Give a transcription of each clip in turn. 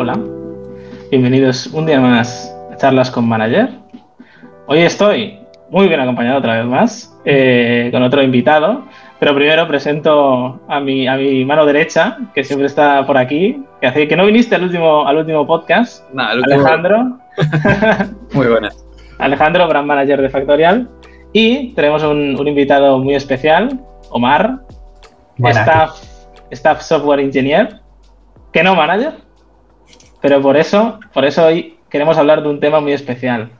Hola, bienvenidos un día más a Charlas con Manager. Hoy estoy muy bien acompañado otra vez más eh, con otro invitado, pero primero presento a mi, a mi mano derecha, que siempre está por aquí, que hace que no viniste al último, al último podcast, Alejandro. muy buenas. Alejandro, brand manager de Factorial. Y tenemos un, invitado muy especial, Omar, staff, staff software engineer, que no manager, pero por eso, por eso hoy queremos hablar de un tema muy especial.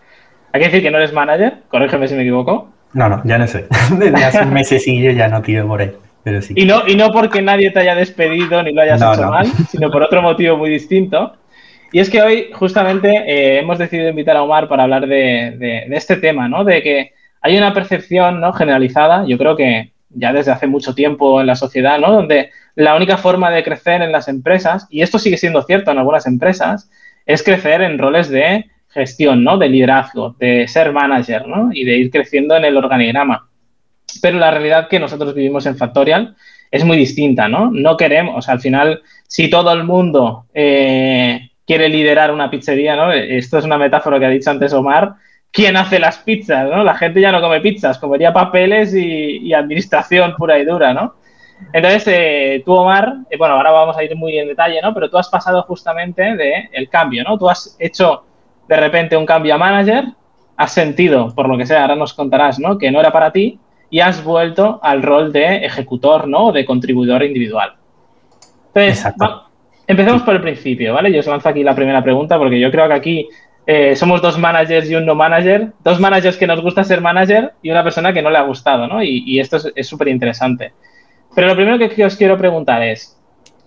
Hay que decir que no eres manager, corrígeme si me equivoco. No, no, ya no sé. Desde hace un mesecillo ya no tiro por ahí. Pero sí. y, no, y no porque nadie te haya despedido ni lo hayas hecho mal, sino por otro motivo muy distinto. Y es que hoy justamente eh, hemos decidido invitar a Omar para hablar de, de, este tema, ¿no? De que hay una percepción ¿no? generalizada, yo creo que ya desde hace mucho tiempo en la sociedad, ¿no? Donde la única forma de crecer en las empresas, y esto sigue siendo cierto en algunas empresas, es crecer en roles de gestión, ¿no? De liderazgo, de ser manager, ¿no? Y de ir creciendo en el organigrama. Pero la realidad que nosotros vivimos en Factorial es muy distinta, ¿no? No queremos, al final, si todo el mundo eh, quiere liderar una pizzería, ¿no? Esto es una metáfora que ha dicho antes Omar, quién hace las pizzas, ¿no? La gente ya no come pizzas, comería papeles y, administración pura y dura, ¿no? Entonces, eh, tú, Omar, eh, bueno, ahora vamos a ir muy en detalle, ¿no? Pero tú has pasado justamente de el cambio, ¿no? Tú has hecho de repente un cambio a manager, has sentido, por lo que sea, ahora nos contarás, ¿no? Que no era para ti y has vuelto al rol de ejecutor, ¿no? De contribuidor individual. Entonces, empecemos por el principio, ¿vale? Yo os lanzo aquí la primera pregunta porque yo creo que aquí eh, somos dos managers y un no manager, dos managers que nos gusta ser manager y una persona que no le ha gustado, ¿no? Y, esto es súper interesante. Pero lo primero que, os quiero preguntar es,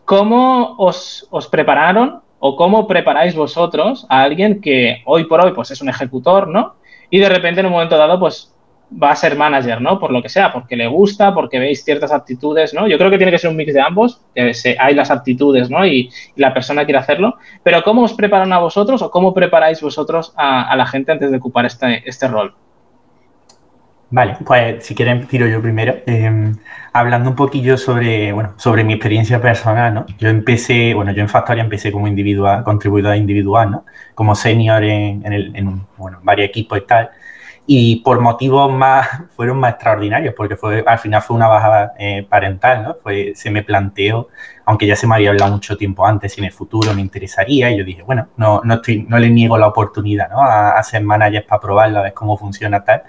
¿cómo os, os, prepararon o cómo preparáis vosotros a alguien que hoy por hoy pues es un ejecutor, ¿no? Y de repente en un momento dado pues va a ser manager, ¿no? Por lo que sea, porque le gusta, porque veis ciertas aptitudes, ¿no? Yo creo que tiene que ser un mix de ambos, que hay las aptitudes, ¿no? Y, la persona quiere hacerlo. Pero ¿cómo os preparan a vosotros o cómo preparáis vosotros a, la gente antes de ocupar este, este rol? Vale, pues si quieren tiro yo primero. Em, hablando un poquillo sobre, bueno, sobre mi experiencia personal, ¿no? Yo empecé, bueno, yo en Factoria empecé como individual, contribuidor individual, ¿no? Como senior en, en, el, en varios equipos y tal y por motivos más, fueron más extraordinarios, porque fue, al final fue una bajada eh, parental, ¿no? Se me planteó, aunque ya se me había hablado mucho tiempo antes, si en el futuro me interesaría, y yo dije, bueno, no, no, estoy, no le niego la oportunidad, ¿no? A, a ser manager para probarlo, a ver cómo funciona tal.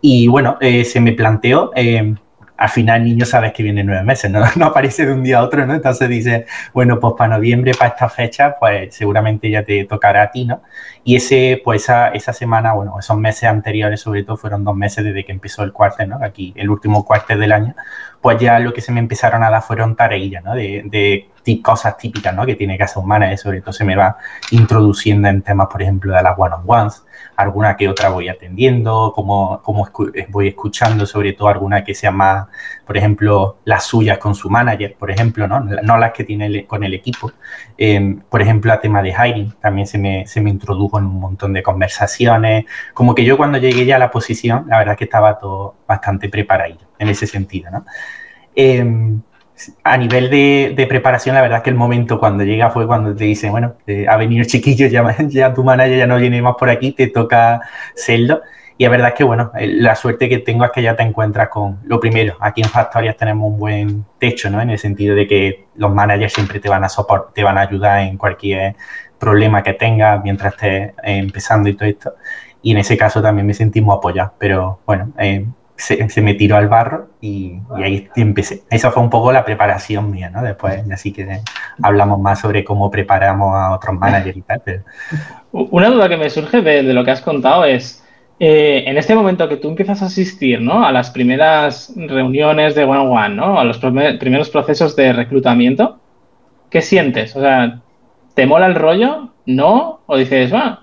Y bueno, eh, se me planteó, eh, al final niño sabes que viene nueve meses, ¿no? aparece de un día a otro, ¿no? Entonces dice, bueno, pues para noviembre, para esta fecha, pues seguramente ya te tocará a ti, ¿no? Y ese, pues esa, esa semana, bueno, esos meses anteriores sobre todo fueron dos meses desde que empezó el cuartel, ¿no? Aquí, el último cuartel del año, pues ya lo que se me empezaron a dar fueron tareillas, ¿no? De, de cosas típicas, ¿no? Que tiene hacer un manager, sobre todo se me va introduciendo en temas, por ejemplo, de las one-on-ones, alguna que otra voy atendiendo, como, como eh, voy escuchando, sobre todo alguna que sea más, por ejemplo, las suyas con su manager, por ejemplo, no, no las que tiene con el equipo. Em, por ejemplo, a tema de hiring, también se me, se me introdujo en un montón de conversaciones. Como que yo cuando llegué ya a la posición, la verdad es que estaba todo bastante preparado en ese sentido, ¿no? Em, a nivel de, preparación, la verdad es que el momento cuando llega fue cuando te dicen, bueno, eh, ha venido chiquillo, ya, ya, tu manager ya no viene más por aquí, te toca serlo. Y la verdad es que, bueno, eh, la suerte que tengo es que ya te encuentras con, lo primero, aquí en Factorias tenemos un buen techo, ¿no? En el sentido de que los managers siempre te van a soportar, te van a ayudar en cualquier problema que tengas mientras estés eh, empezando y todo esto. Y en ese caso también me sentimos apoyados. Pero bueno, se, me tiró al barro y, ahí empecé. Esa fue un poco la preparación mía, ¿no? Después, así que hablamos más sobre cómo preparamos a otros managers y tal. Una duda que me surge de, lo que has contado es, eh, en este momento que tú empiezas a asistir, ¿no? A las primeras reuniones de one-on-one, ¿no? A los primeros procesos de reclutamiento, ¿qué sientes? O sea, ¿te mola el rollo? ¿No? ¿O dices, va,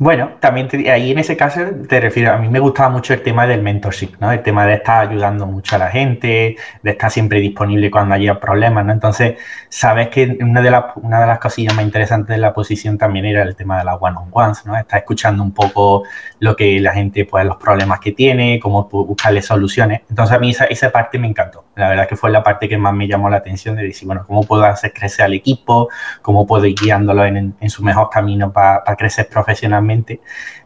Bueno, también ahí en ese caso te refiero, a mí me gustaba mucho el tema del mentorship, ¿no? El tema de estar ayudando mucho a la gente, de estar siempre disponible cuando haya problemas, ¿no? Entonces, sabes que una de, las, una de las cosillas más interesantes de la posición también era el tema de las one-on-ones, ¿no? Estar escuchando un poco lo que la gente, pues, los problemas que tiene, cómo buscarle soluciones. Entonces, a mí esa, esa parte me encantó. La verdad que fue la parte que más me llamó la atención de decir, bueno, cómo puedo hacer crecer al equipo, cómo puedo ir guiándolo en, en su mejor camino para crecer profesionalmente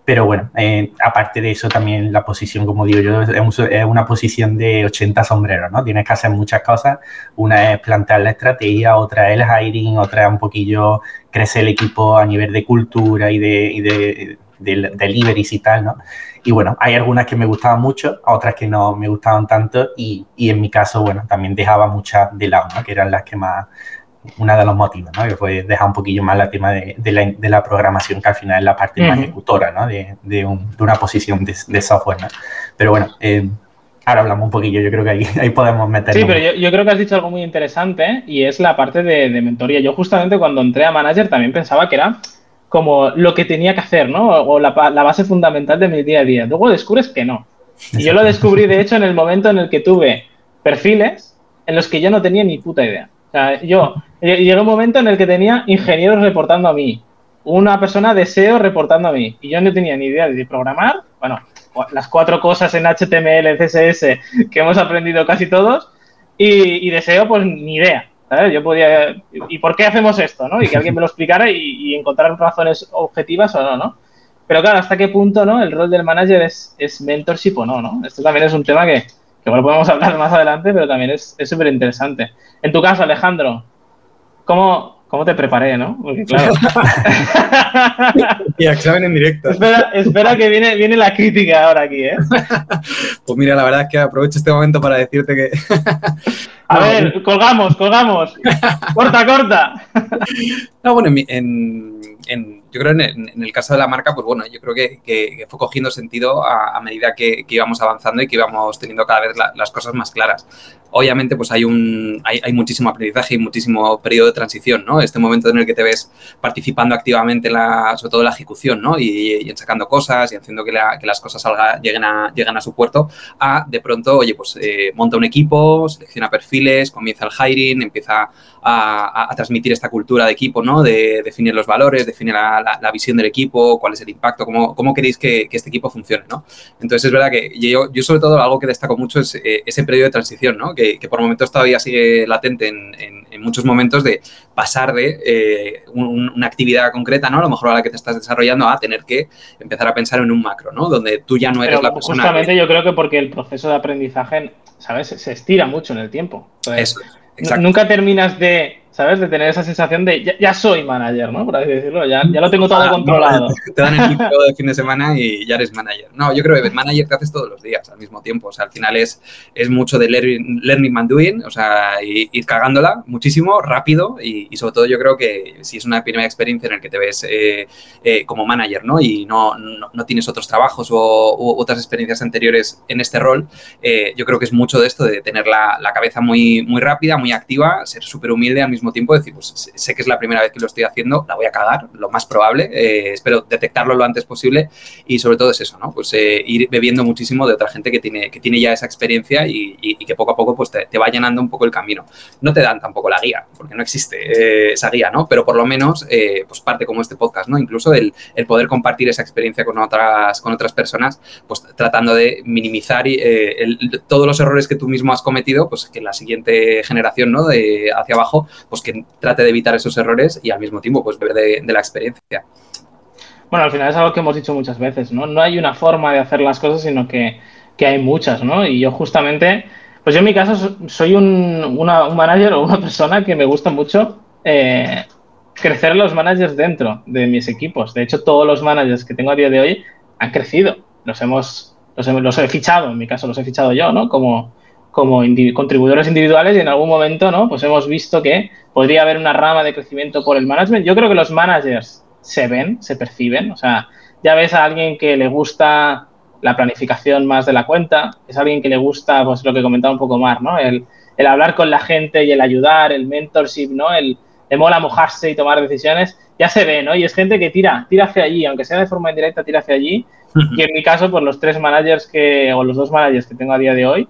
pero bueno, eh, aparte de eso, también la posición, como digo yo, es una posición de 80 sombreros, ¿no? Tienes que hacer muchas cosas. Una es plantear la estrategia, otra es el hiring, otra es un poquillo crecer el equipo a nivel de cultura y de, y de, deliveries y tal, ¿no? Y bueno, hay algunas que me gustaban mucho, otras que no me gustaban tanto y, y en mi caso, bueno, también dejaba muchas de lado, ¿no? Que eran las que más, una de los motivos, ¿no? Que fue dejar un poquillo más el tema de, la, programación, que al final es la parte más ejecutora, ¿no? De, una posición de, software, ¿no? Pero bueno, eh, ahora hablamos un poquillo, yo creo que ahí, ahí podemos meter. Sí, pero yo, creo que has dicho algo muy interesante y es la parte de, mentoría. Yo justamente cuando entré a manager también pensaba que era como lo que tenía que hacer, ¿no? O la, la base fundamental de mi día a día. Luego descubres que no. Y yo lo descubrí, de hecho, en el momento en el que tuve perfiles en los que yo no tenía ni puta idea sea, yo llegó un momento en el que tenía ingenieros reportando a mí, una persona de SEO reportando a mí, y yo no tenía ni idea de programar, bueno, las cuatro cosas en HTML, CSS que hemos aprendido casi todos, y, de SEO pues ni idea. ¿sabes? Yo podía, ¿y por qué hacemos esto? ¿no? Y que alguien me lo explicara y, encontrar razones objetivas o no, ¿no? Pero claro, ¿hasta qué punto ¿no? el rol del manager es, es mentorship o no, no? Esto también es un tema que, bueno, podemos hablar más adelante, pero también es súper interesante. En tu caso, Alejandro, ¿cómo, cómo te preparé, no? Porque claro. y examen en directo. Espera, espera que viene, viene la crítica ahora aquí, ¿eh? pues mira, la verdad es que aprovecho este momento para decirte que. A ver, colgamos, colgamos. corta, corta. no, bueno, en, en yo creo en el, en el, caso de la marca, pues bueno, yo creo que, fue cogiendo sentido a, medida que, íbamos avanzando y que íbamos teniendo cada vez las cosas más claras. Obviamente, pues hay, un, hay, muchísimo aprendizaje y muchísimo periodo de transición, ¿no? Este momento en el que te ves participando activamente, la, sobre todo en la ejecución, ¿no? Y, en sacando cosas y haciendo que, las cosas salga, lleguen, a, lleguen a su puerto, a de pronto, oye, pues eh, monta un equipo, selecciona perfiles, comienza el hiring, empieza a, transmitir esta cultura de equipo, ¿no? De definir los valores, definir la, la, visión del equipo, cuál es el impacto, cómo, cómo queréis que, este equipo funcione, ¿no? Entonces es verdad que yo, yo sobre todo algo que destaco mucho es eh, ese periodo de transición, ¿no? Que, por momentos todavía sigue latente en, en, muchos momentos de pasar de eh, una actividad concreta, ¿no? A lo mejor a la que te estás desarrollando a tener que empezar a pensar en un macro, ¿no? Donde tú ya no eres la persona. Justamente yo creo que porque el proceso de aprendizaje, ¿sabes? Se estira mucho en el tiempo. Eso, Nunca terminas de ¿sabes? De tener esa sensación de ya, soy manager, ¿no? Por así decirlo, ya, ya lo tengo todo ah, controlado. te dan el equipo de fin de semana y ya eres manager. No, yo creo que manager te haces todos los días al mismo tiempo. O sea, al final es, es mucho de learning, learning and doing, o sea, ir cagándola muchísimo, rápido y, sobre todo yo creo que si es una primera experiencia en la que te ves eh, eh, como manager, ¿no? Y no, no, tienes otros trabajos o otras experiencias anteriores en este rol, eh, yo creo que es mucho de esto de tener la, la cabeza muy, muy rápida, muy activa, ser súper humilde al mismo tiempo decir, pues sé que es la primera vez que lo estoy haciendo, la voy a cagar, lo más probable, eh, espero detectarlo lo antes posible y sobre todo es eso, ¿no? Pues eh, ir bebiendo muchísimo de otra gente que tiene, que tiene ya esa experiencia y, que poco a poco pues te, va llenando un poco el camino. No te dan tampoco la guía, porque no existe eh, esa guía, ¿no? Pero por lo menos, pues parte como este podcast, ¿no? Incluso el, el, poder compartir esa experiencia con otras, con otras personas, pues tratando de minimizar todos los errores que tú mismo has cometido, pues que la siguiente generación, ¿no? De hacia abajo, pues que trate de evitar esos errores y al mismo tiempo pues ver de, la experiencia. Bueno, al final es algo que hemos dicho muchas veces, ¿no? No hay una forma de hacer las cosas, sino que, hay muchas, ¿no? Y yo justamente, pues yo en mi caso soy un, manager o una persona que me gusta mucho eh, crecer los managers dentro de mis equipos. De hecho, todos los managers que tengo a día de hoy han crecido. Los hemos, los, los he fichado, en mi caso los he fichado yo, ¿no? Como, como contribuidores individuales y en algún momento, ¿no? Pues hemos visto que podría haber una rama de crecimiento por el management. Yo creo que los managers se ven, se perciben, o sea, ya ves a alguien que le gusta la planificación más de la cuenta, es alguien que le gusta, pues lo que comentaba un poco más, ¿no? El, el hablar con la gente y el ayudar, el mentorship, ¿no? El, le mola mojarse y tomar decisiones, ya se ve, ¿no? Y es gente que tira, tira hacia allí, aunque sea de forma indirecta, tira hacia allí. Y en mi caso, pues los tres managers que, o los dos managers que tengo a día de hoy,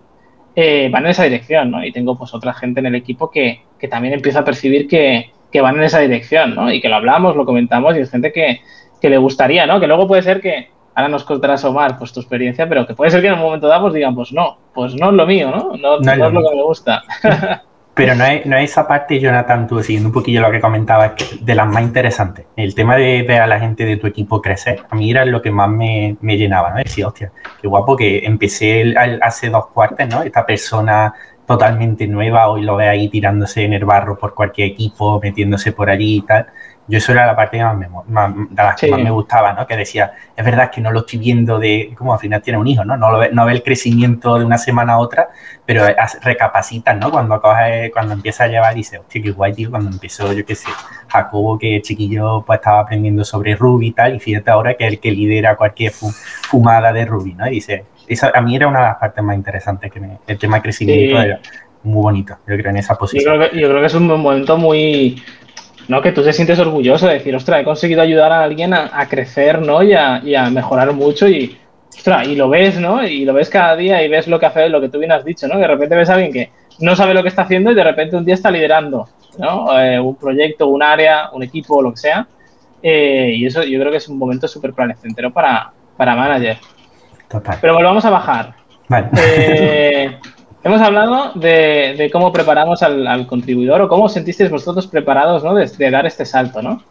eh, van en esa dirección, ¿no? Y tengo pues otra gente en el equipo que, que también empieza a percibir que, que, van en esa dirección, ¿no? Y que lo hablamos, lo comentamos y es gente que, que le gustaría, ¿no? Que luego puede ser que, ahora nos contarás, Omar, pues tu experiencia, pero que puede ser que en un momento dado pues digan, pues no, pues no es lo mío, ¿no? No, no, no es lo que me gusta. Pero no es, no es esa parte, Jonathan, tú siguiendo un poquillo lo que comentabas, de las más interesantes. El tema de ver a la gente de tu equipo crecer, a mí era lo que más me, me llenaba, ¿no? Decía, hostia, qué guapo que empecé hace dos cuartos, ¿no? Esta persona totalmente nueva, hoy lo ve ahí tirándose en el barro por cualquier equipo, metiéndose por allí y tal. Yo eso era la parte que más me, de las que más me gustaba, ¿no? Que decía, es verdad que no lo estoy viendo de, como al final tiene un hijo, ¿no? No, lo ve, no ve el crecimiento de una semana a otra, pero recapacitas, ¿no? Cuando cuando empieza a llevar, dice, hostia, qué guay, tío, cuando empezó, yo qué sé, Jacobo, que chiquillo, pues estaba aprendiendo sobre Ruby y tal, y fíjate ahora que es el que lidera cualquier fumada de Ruby, ¿no? Y dice, eso a mí era una de las partes más interesantes, que me, el tema de crecimiento era muy bonito, yo creo, en esa posición. Yo creo que, yo creo que es un momento muy ¿no? Que tú te sientes orgulloso de decir, ostras, he conseguido ayudar a alguien a, crecer, ¿no? Y a, mejorar mucho y, ostras, y lo ves, ¿no? Y lo ves cada día y ves lo que hace, lo que tú bien has dicho, ¿no? De repente ves a alguien que no sabe lo que está haciendo y de repente un día está liderando, ¿no? Eh, un proyecto, un área, un equipo, lo que sea. Eh, y eso yo creo que es un momento súper placentero para, para manager. Total. Pero volvamos a bajar. Vale. Eh, Hemos hablado de, cómo preparamos al, contribuidor o cómo sentisteis vosotros preparados ¿no? de, dar este salto, ¿no?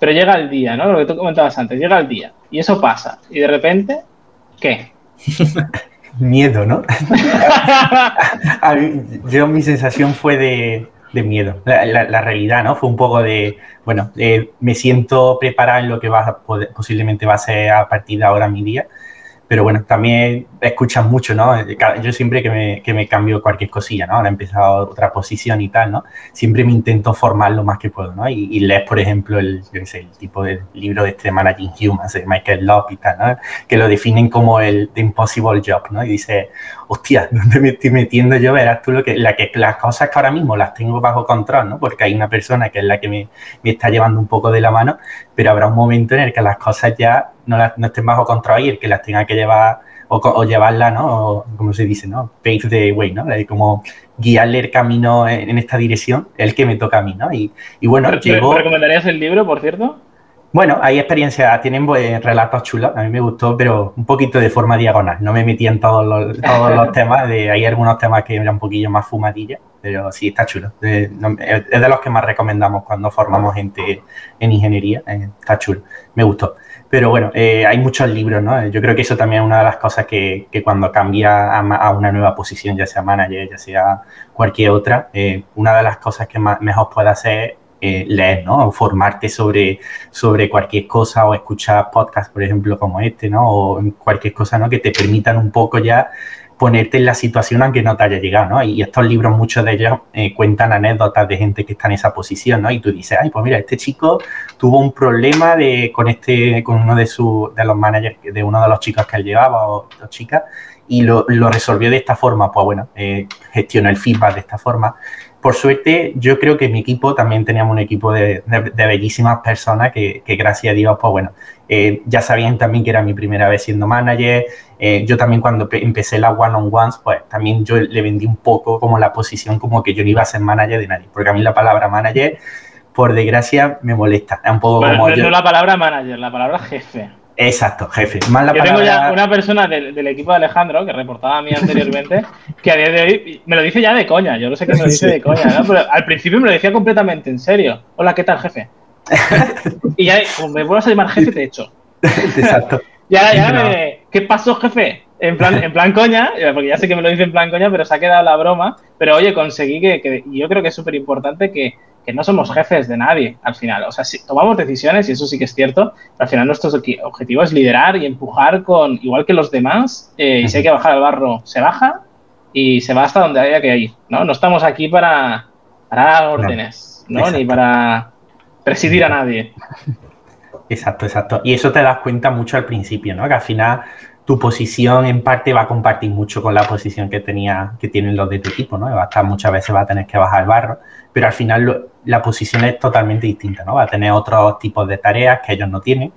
Pero llega el día, ¿no? Lo que tú comentabas antes, llega el día y eso pasa. Y de repente, ¿qué? miedo, ¿no? yo mi sensación fue de, miedo. La, realidad, ¿no? Fue un poco de, bueno, me siento preparado en lo que va a posiblemente va a ser a partir de ahora mi día pero bueno, también escuchas mucho, ¿no? Yo siempre que me, que me cambio cualquier cosilla, ¿no? Ahora he empezado otra posición y tal, ¿no? Siempre me intento formar lo más que puedo, ¿no? Y, lees, por ejemplo, el, el tipo de libro de este Managing Humans de Michael Love y tal, ¿no? Que lo definen como el The Impossible Job, ¿no? Y dice, hostia, ¿dónde me estoy metiendo yo? Verás tú lo que, la que, las cosas que ahora mismo las tengo bajo control, ¿no? Porque hay una persona que es la que me, me está llevando un poco de la mano, pero habrá un momento en el que las cosas ya no, las, no estén bajo control y el que las tenga que llevar o, o llevarla, ¿no? como se dice, ¿no? Pave the way, ¿no? como guiarle el camino en, esta dirección, el que me toca a mí, ¿no? Y, y bueno, llegó... ¿Recomendarías el libro, por cierto? Bueno, hay experiencias, tienen pues, relatos chulos, a mí me gustó, pero un poquito de forma diagonal. No me metí en todos los, todos los temas, de, hay algunos temas que eran un poquillo más fumadilla, pero sí, está chulo. es de los que más recomendamos cuando formamos gente en ingeniería, eh, está chulo, me gustó. Pero bueno, eh, hay muchos libros, ¿no? Yo creo que eso también es una de las cosas que, que cuando cambia a, una nueva posición, ya sea manager, ya sea cualquier otra, eh, una de las cosas que más, mejor puede hacer es leer, ¿no? O formarte sobre, sobre cualquier cosa o escuchar podcasts, por ejemplo, como este, ¿no? O cualquier cosa, ¿no? Que te permitan un poco ya ponerte en la situación aunque no te haya llegado, ¿no? Y estos libros, muchos de ellos eh, cuentan anécdotas de gente que está en esa posición, ¿no? Y tú dices, ay, pues mira, este chico tuvo un problema de, con este, con uno de, sus de los managers, de uno de los chicos que él llevaba o dos chicas, y lo, lo resolvió de esta forma, pues bueno, eh, gestiona el feedback de esta forma por suerte, yo creo que mi equipo también teníamos un equipo de, bellísimas personas que, gracias a Dios, pues bueno, eh, ya sabían también que era mi primera vez siendo manager. Eh, yo también cuando empecé la one-on-ones, pues también yo le vendí un poco como la posición como que yo no iba a ser manager de nadie, porque a mí la palabra manager, por desgracia, me molesta. Es un poco como no la palabra manager, la palabra jefe. Exacto, jefe. Yo tengo ya una persona del, equipo de Alejandro, que reportaba a mí anteriormente, que a día de hoy me lo dice ya de coña. Yo no sé qué me lo dice de coña, ¿no? Pero al principio me lo decía completamente en serio. Hola, ¿qué tal, jefe? y ya, como me vuelvas a llamar jefe, te echo. Exacto. ya, ya me, ¿qué pasó, jefe? En plan, en plan coña, porque ya sé que me lo dice en plan coña, pero se ha quedado la broma. Pero oye, conseguí que, que y yo creo que es súper importante que, que no somos jefes de nadie al final. O sea, si tomamos decisiones, y eso sí que es cierto, al final nuestro objetivo es liderar y empujar con, igual que los demás, eh, y si hay que bajar al barro, se baja y se va hasta donde haya que ir, ¿no? No estamos aquí para, dar órdenes, ¿no? Ni para presidir a nadie. Exacto, exacto. Y eso te das cuenta mucho al principio, ¿no? Que al final tu posición en parte va a compartir mucho con la posición que tenía, que tienen los de tu equipo, ¿no? Va a estar, muchas veces va a tener que bajar el barro, pero al final la posición es totalmente distinta, ¿no? Va a tener otros tipos de tareas que ellos no tienen.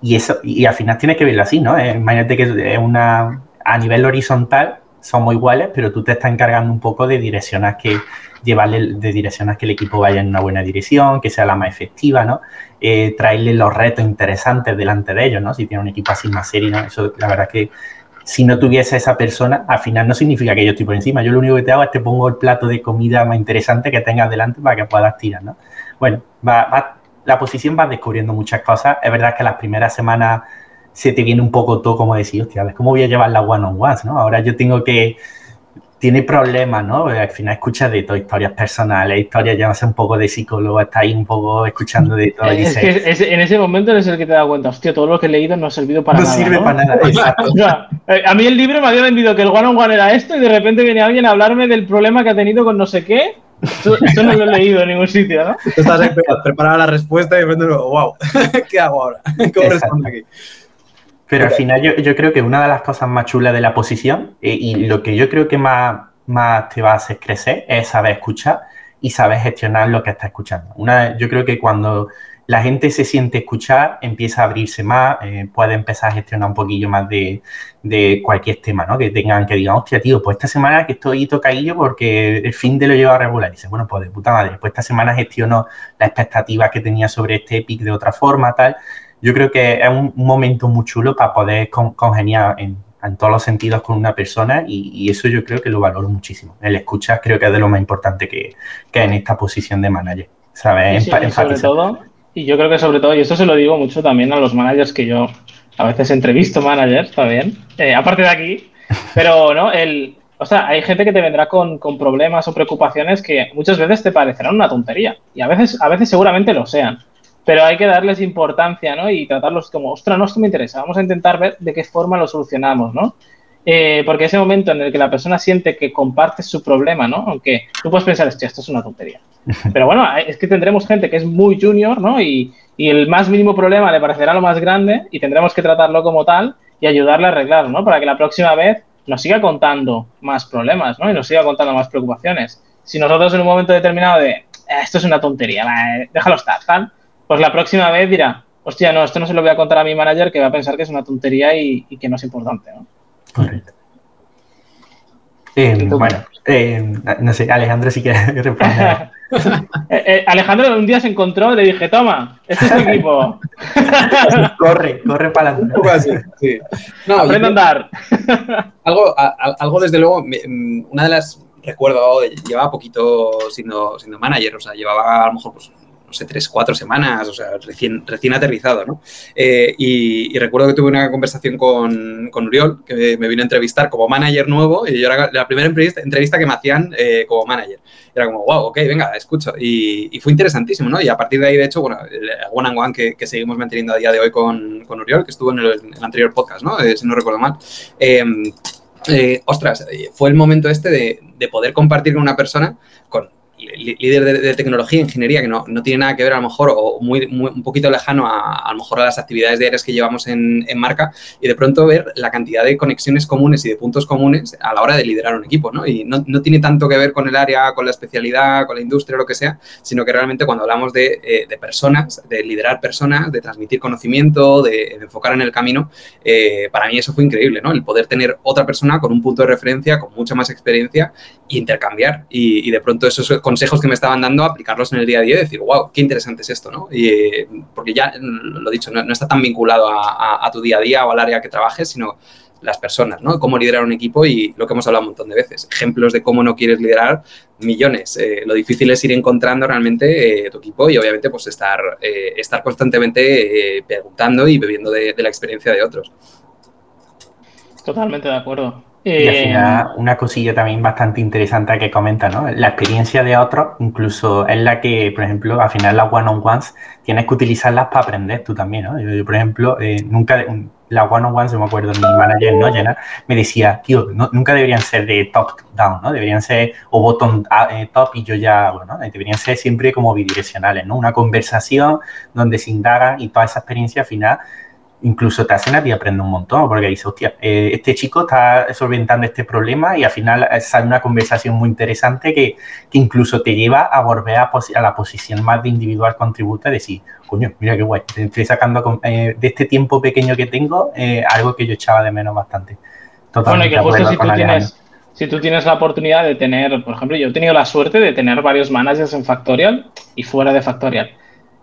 Y eso, y al final tienes que verlo así, ¿no? Eh, imagínate que es una, a nivel horizontal somos iguales, pero tú te estás encargando un poco de direccionar que llevarle, de direccionar que el equipo vaya en una buena dirección, que sea la más efectiva, ¿no? Eh, traerle los retos interesantes delante de ellos, ¿no? Si tiene un equipo así más serio, ¿no? Eso, la verdad que si no tuviese esa persona, al final no significa que yo estoy por encima. Yo lo único que te hago es te pongo el plato de comida más interesante que tengas delante para que puedas tirar, ¿no? Bueno, va, la posición va descubriendo muchas cosas. Es verdad que las primeras semanas se te viene un poco todo como decir, hostia, ¿cómo voy a llevar la one-on-ones, no? Ahora yo tengo que tiene problemas, ¿no? Al final escuchas de todo, historias personales, historias, ya un poco de psicólogo, está ahí un poco escuchando de todo. Es que en ese momento eres el que te da cuenta, hostia, todo lo que he leído no ha servido para nada. no sirve para nada, exacto. Eh, a mí el libro me había vendido que el one on one era esto y de repente viene alguien a hablarme del problema que ha tenido con no sé qué. Esto, no lo he leído en ningún sitio, ¿no? Estás preparada la respuesta y de repente, wow, ¿qué hago ahora? ¿Cómo respondo aquí? Pero al final yo, creo que una de las cosas más chulas de la posición eh, y lo que yo creo que más, más te va a hacer crecer es saber escuchar y saber gestionar lo que está escuchando. Una, yo creo que cuando la gente se siente escuchar, empieza a abrirse más, eh, puede empezar a gestionar un poquillo más de, cualquier tema, ¿no? Que tengan que digan, hostia, tío, pues esta semana que estoy tocadillo porque el fin de lo llevo a regular. Y dice, bueno, pues de puta madre, pues esta semana gestiono las expectativas que tenía sobre este Epic de otra forma, tal yo creo que es un, momento muy chulo para poder congeniar en, todos los sentidos con una persona y, eso yo creo que lo valoro muchísimo. El escuchar creo que es de lo más importante que, que en esta posición de manager. ¿Sabes? sobre todo, y yo creo que sobre todo, y esto se lo digo mucho también a los managers que yo a veces entrevisto managers, bien, eh, aparte de aquí, pero no, el, o sea, hay gente que te vendrá con, con, problemas o preocupaciones que muchas veces te parecerán una tontería y a veces, a veces seguramente lo sean pero hay que darles importancia, ¿no? Y tratarlos como, ostras, no, esto me interesa, vamos a intentar ver de qué forma lo solucionamos, ¿no? Eh, porque ese momento en el que la persona siente que comparte su problema, ¿no? Aunque tú puedes pensar, esto es una tontería. Pero bueno, es que tendremos gente que es muy junior, ¿no? Y, y, el más mínimo problema le parecerá lo más grande y tendremos que tratarlo como tal y ayudarle a arreglarlo, ¿no? Para que la próxima vez nos siga contando más problemas, ¿no? Y nos siga contando más preocupaciones. Si nosotros en un momento determinado de, eh, esto es una tontería, déjalo estar, tal, pues la próxima vez dirá, hostia, no, esto no se lo voy a contar a mi manager que va a pensar que es una tontería y, que no es importante, ¿no? Correcto. Eh, bueno, eh, no sé, Alejandro, si quieres responder. Eh, Alejandro un día se encontró y le dije, toma, este es tu equipo. corre, corre para adelante. sí. No, Aprende a andar. algo, algo, desde luego, mm, una de las, recuerdo, llevaba poquito siendo, siendo manager, o sea, llevaba a lo mejor pues, no sé, tres, cuatro semanas, o sea, recién, recién aterrizado, ¿no? Eh, y, recuerdo que tuve una conversación con, con, Uriol, que me vino a entrevistar como manager nuevo, y yo era la primera entrevista, que me hacían eh, como manager. Era como, wow, ok, venga, escucho. Y, fue interesantísimo, ¿no? Y a partir de ahí, de hecho, bueno, el one on one que, seguimos manteniendo a día de hoy con, con Uriol, que estuvo en el, anterior podcast, ¿no? Eh, si no recuerdo mal. ostras, fue el momento este de, de poder compartir con una persona con líder de, tecnología, ingeniería, que no, no, tiene nada que ver a lo mejor o muy, un poquito lejano a, lo mejor a las actividades diarias que llevamos en, marca y de pronto ver la cantidad de conexiones comunes y de puntos comunes a la hora de liderar un equipo, ¿no? Y no, no tiene tanto que ver con el área, con la especialidad, con la industria lo que sea, sino que realmente cuando hablamos de, eh, de personas, de liderar personas, de transmitir conocimiento, de, enfocar en el camino, eh, para mí eso fue increíble, ¿no? El poder tener otra persona con un punto de referencia, con mucha más experiencia e intercambiar y, y de pronto esos consejos que me estaban dando, aplicarlos en el día a día y decir, wow, qué interesante es esto, ¿no? Y, porque ya, lo dicho, no, está tan vinculado a, tu día a día o al área que trabajes, sino las personas, ¿no? Cómo liderar un equipo y lo que hemos hablado un montón de veces. Ejemplos de cómo no quieres liderar, millones. Eh, lo difícil es ir encontrando realmente eh, tu equipo y obviamente pues estar, eh, estar constantemente preguntando y bebiendo de la experiencia de otros. Totalmente de acuerdo. Y al final, una cosilla también bastante interesante que comenta, ¿no? La experiencia de otros, incluso es la que, por ejemplo, al final las one-on-ones tienes que utilizarlas para aprender tú también, ¿no? Yo, por ejemplo, eh, nunca, las one-on-ones, yo me acuerdo, mi manager, ¿no? Llena, me decía, tío, nunca deberían ser de top-down, ¿no? Deberían ser o bottom eh, top y yo ya, bueno, deberían ser siempre como bidireccionales, ¿no? Una conversación donde se indaga y toda esa experiencia al final incluso te hacen a ti aprender un montón, porque dices, hostia, eh, este chico está solventando este problema y al final sale una conversación muy interesante que, incluso te lleva a volver a, la posición más de individual contributo y decir, coño, mira qué guay, estoy sacando eh, de este tiempo pequeño que tengo eh, algo que yo echaba de menos bastante. Totalmente bueno, y que justo si tú, tienes, si tú tienes la oportunidad de tener, por ejemplo, yo he tenido la suerte de tener varios managers en Factorial y fuera de Factorial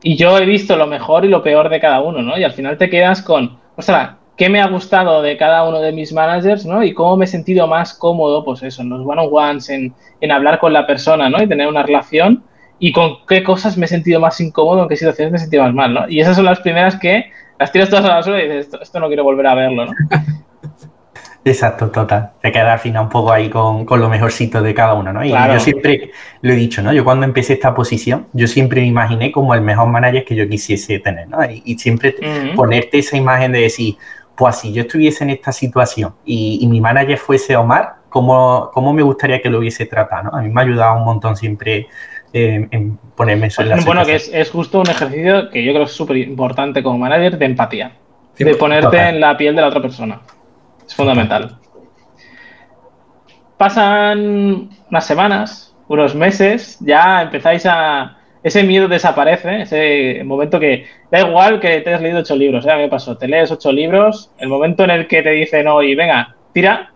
y yo he visto lo mejor y lo peor de cada uno, ¿no? Y al final te quedas con, ostras, ¿qué me ha gustado de cada uno de mis managers, ¿no? Y cómo me he sentido más cómodo, pues eso, en los one-on-ones, en, en, hablar con la persona, ¿no? Y tener una relación. Y con qué cosas me he sentido más incómodo, en qué situaciones me he sentido más mal, ¿no? Y esas son las primeras que las tiras todas a la suela y dices, esto, esto no quiero volver a verlo, ¿no? Exacto, total. Te queda al final un poco ahí con, lo mejorcito de cada uno, ¿no? Y yo siempre lo he dicho, ¿no? Yo cuando empecé esta posición, yo siempre me imaginé como el mejor manager que yo quisiese tener, ¿no? Y, siempre ponerte esa imagen de decir, pues si yo estuviese en esta situación y, mi manager fuese Omar, ¿cómo, ¿cómo, me gustaría que lo hubiese tratado, ¿no? A mí me ha ayudado un montón siempre eh, en ponerme eso en la Bueno, que es, justo un ejercicio que yo creo que es súper importante como manager de empatía, de ponerte en la piel de la otra persona. Es fundamental. Pasan unas semanas, unos meses, ya empezáis a... Ese miedo desaparece, ese momento que da igual que te hayas leído ocho libros, ¿eh? ¿Qué pasó? Te lees ocho libros, el momento en el que te dicen, oye, venga, tira,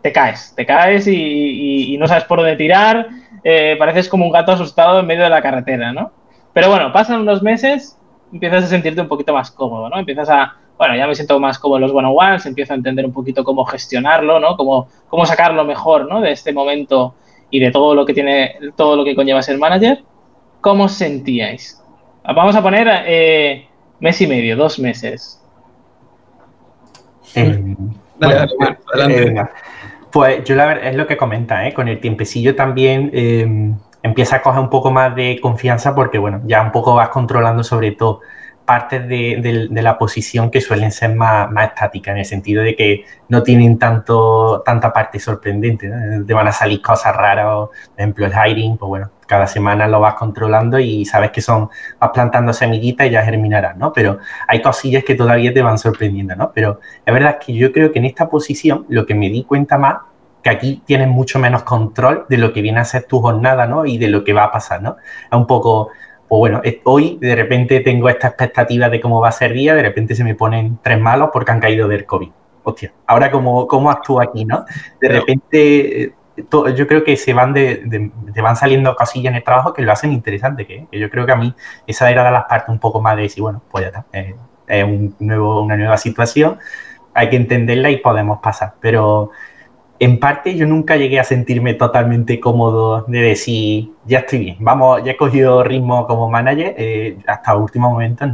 te caes, te caes y, no sabes por dónde tirar, eh, pareces como un gato asustado en medio de la carretera, ¿no? Pero bueno, pasan unos meses, empiezas a sentirte un poquito más cómodo, ¿no? Empiezas a, bueno, ya me siento más como los one-on-ones, empiezo a entender un poquito cómo gestionarlo, ¿no? Cómo, cómo sacarlo mejor, ¿no? De este momento y de todo lo que tiene, todo lo que conlleva ser manager. ¿Cómo os sentíais? Vamos a poner eh, mes y medio, dos meses. Eh, eh, pues yo la verdad es lo que comenta, ¿eh? con el tiempecillo también empieza a coger un poco más de confianza porque, bueno, ya un poco vas controlando sobre todo partes de, la posición que suelen ser más, más estáticas, en el sentido de que no tienen tanto, tanta parte sorprendente. Te van a salir cosas raras, por ejemplo, el hiring, pues bueno, cada semana lo vas controlando y sabes que son, vas plantando semillitas y ya germinarán, ¿no? Pero hay cosillas que todavía te van sorprendiendo, ¿no? Pero la verdad es que yo creo que en esta posición lo que me di cuenta más que aquí tienes mucho menos control de lo que viene a ser tu jornada, ¿no? Y de lo que va a pasar, ¿no? Es un poco, pues bueno, hoy de repente tengo esta expectativa de cómo va a ser día, de repente se me ponen tres malos porque han caído del COVID. Hostia, ahora cómo, cómo actúo aquí, ¿no? De repente eh, yo creo que se van de, van saliendo cosillas en el trabajo que lo hacen interesante, que, yo creo que a mí esa era de las partes un poco más de decir, bueno, pues ya está, eh, es un nuevo, una nueva situación, hay que entenderla y podemos pasar, pero en parte yo nunca llegué a sentirme totalmente cómodo de decir, ya estoy bien, vamos, ya he cogido ritmo como manager, eh, hasta el último momento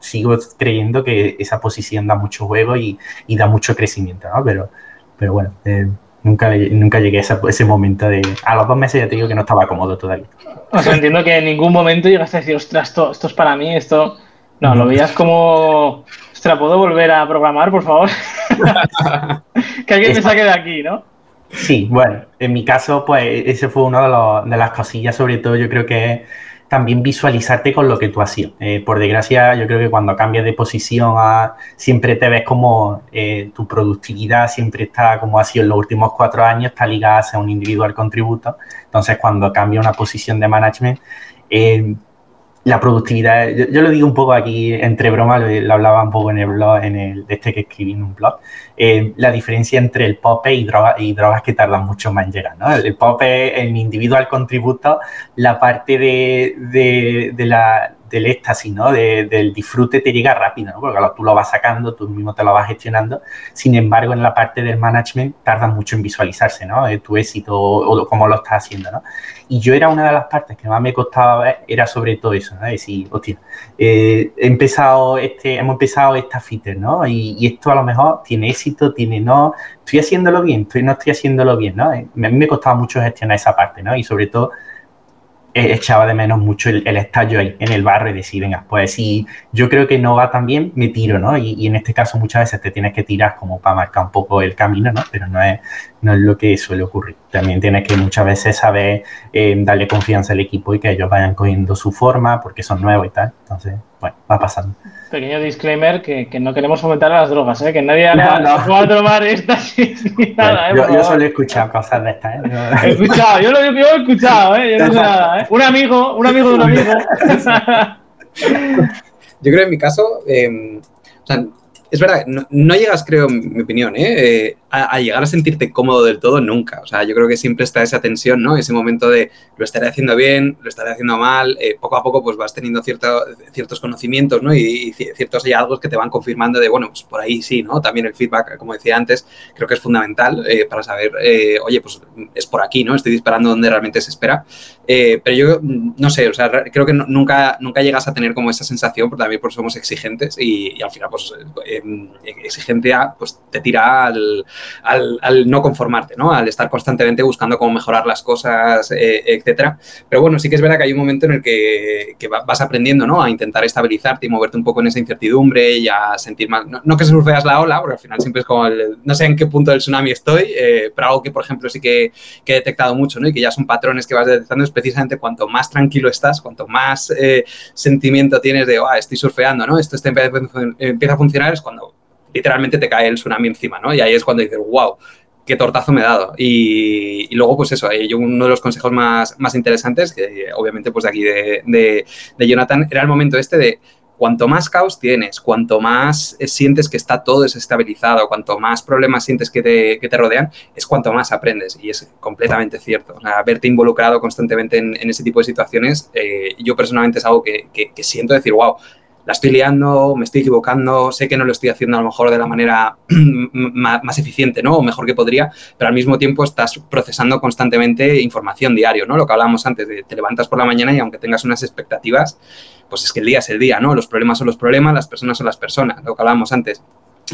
sigo creyendo que esa posición da mucho juego y, da mucho crecimiento, ¿no? Pero, pero bueno, eh, nunca, nunca llegué a ese, momento de... A los dos meses ya te digo que no estaba cómodo todavía. O sea, entiendo que en ningún momento llegaste a decir, ostras, esto, esto es para mí, esto... No, lo veías como... Ostras, ¿puedo volver a programar, por favor? que alguien me saque de aquí, ¿no? Sí, bueno, en mi caso, pues ese fue una de, las cosillas, sobre todo yo creo que también visualizarte con lo que tú hacías. Eh, por desgracia, yo creo que cuando cambias de posición siempre te ves como eh, tu productividad siempre está, como ha sido en los últimos cuatro años, está ligada a un individual contributo. Entonces, cuando cambia una posición de management, eh, la productividad, yo, lo digo un poco aquí entre broma, lo, hablaba un poco en el blog, en el este que escribí en un blog, eh, la diferencia entre el POPE y, droga, y drogas que tardan mucho más en llegar. ¿no? El, POPE, el individual contributo, la parte de, de la del éxtasis, ¿no? del disfrute te llega rápido, ¿no? Porque tú lo vas sacando, tú mismo te lo vas gestionando. Sin embargo, en la parte del management tarda mucho en visualizarse, ¿no? Tu éxito o, cómo lo estás haciendo, ¿no? Y yo era una de las partes que más me costaba ver, era sobre todo eso, ¿no? Decir, hostia, eh, he empezado este, hemos empezado esta fitter, ¿no? Y, esto a lo mejor tiene éxito, tiene no, estoy haciéndolo bien, estoy, no estoy haciéndolo bien, ¿no? A mí me costaba mucho gestionar esa parte, ¿no? Y sobre todo eh, echaba de menos mucho el, estallo ahí en el barrio y decir, venga, pues si yo creo que no va tan bien, me tiro, ¿no? Y, en este caso muchas veces te tienes que tirar como para marcar un poco el camino, ¿no? Pero no es, no es lo que suele ocurrir. También tienes que muchas veces saber eh, darle confianza al equipo y que ellos vayan cogiendo su forma porque son nuevos y tal. Entonces, bueno, va pasando. Pequeño disclaimer que, no queremos fomentar las drogas, ¿eh? que nadie no, no. a tomar éxtasis ni nada. ¿eh? Yo, solo he escuchado cosas de estas. ¿eh? He escuchado, yo lo yo he escuchado, ¿eh? yo no sé nada. ¿eh? Un amigo, un amigo de un amigo. yo creo en mi caso, eh, o sea, es verdad, no, llegas, creo, en mi opinión, ¿eh? Eh, a, llegar a sentirte cómodo del todo nunca. O sea, yo creo que siempre está esa tensión, ¿no? Ese momento de lo estaré haciendo bien, lo estaré haciendo mal. Eh, poco a poco, pues vas teniendo ciertos conocimientos, ¿no? Y, ciertos hallazgos que te van confirmando de, bueno, pues por ahí sí, ¿no? También el feedback, como decía antes, creo que es fundamental para saber, oye, pues es por aquí, ¿no? Estoy disparando donde realmente se espera. pero yo, no sé, o sea, creo que nunca, nunca llegas a tener como esa sensación, porque también por somos exigentes y, y al final, pues exigencia pues, te tira al, al, no conformarte, ¿no? Al estar constantemente buscando cómo mejorar las cosas, eh, etcétera. Pero bueno, sí que es verdad que hay un momento en el que, vas aprendiendo, ¿no? A intentar estabilizarte y moverte un poco en esa incertidumbre y a sentir más... No, que surfeas la ola, porque al final siempre es como el, no sé en qué punto del tsunami estoy, eh, pero algo que, por ejemplo, sí que, he detectado mucho, ¿no? Y que ya son patrones que vas detectando es precisamente cuanto más tranquilo estás, cuanto más eh, sentimiento tienes de, oh, estoy surfeando, ¿no? Esto empieza a funcionar, es cuando literalmente te cae el tsunami encima, ¿no? Y ahí es cuando dices, wow, qué tortazo me he dado. Y, luego, pues eso, eh, yo uno de los consejos más, más interesantes, que obviamente pues de aquí de, Jonathan, era el momento este de cuanto más caos tienes, cuanto más sientes que está todo desestabilizado, cuanto más problemas sientes que te, rodean, es cuanto más aprendes. Y es completamente cierto. O sea, verte involucrado constantemente en, ese tipo de situaciones, eh, yo personalmente es algo que, que siento decir, wow, la estoy liando, me estoy equivocando, sé que no lo estoy haciendo a lo mejor de la manera más eficiente, ¿no? O mejor que podría, pero al mismo tiempo estás procesando constantemente información diario, ¿no? Lo que hablábamos antes, de te levantas por la mañana y aunque tengas unas expectativas, pues es que el día es el día, ¿no? Los problemas son los problemas, las personas son las personas, lo que hablábamos antes.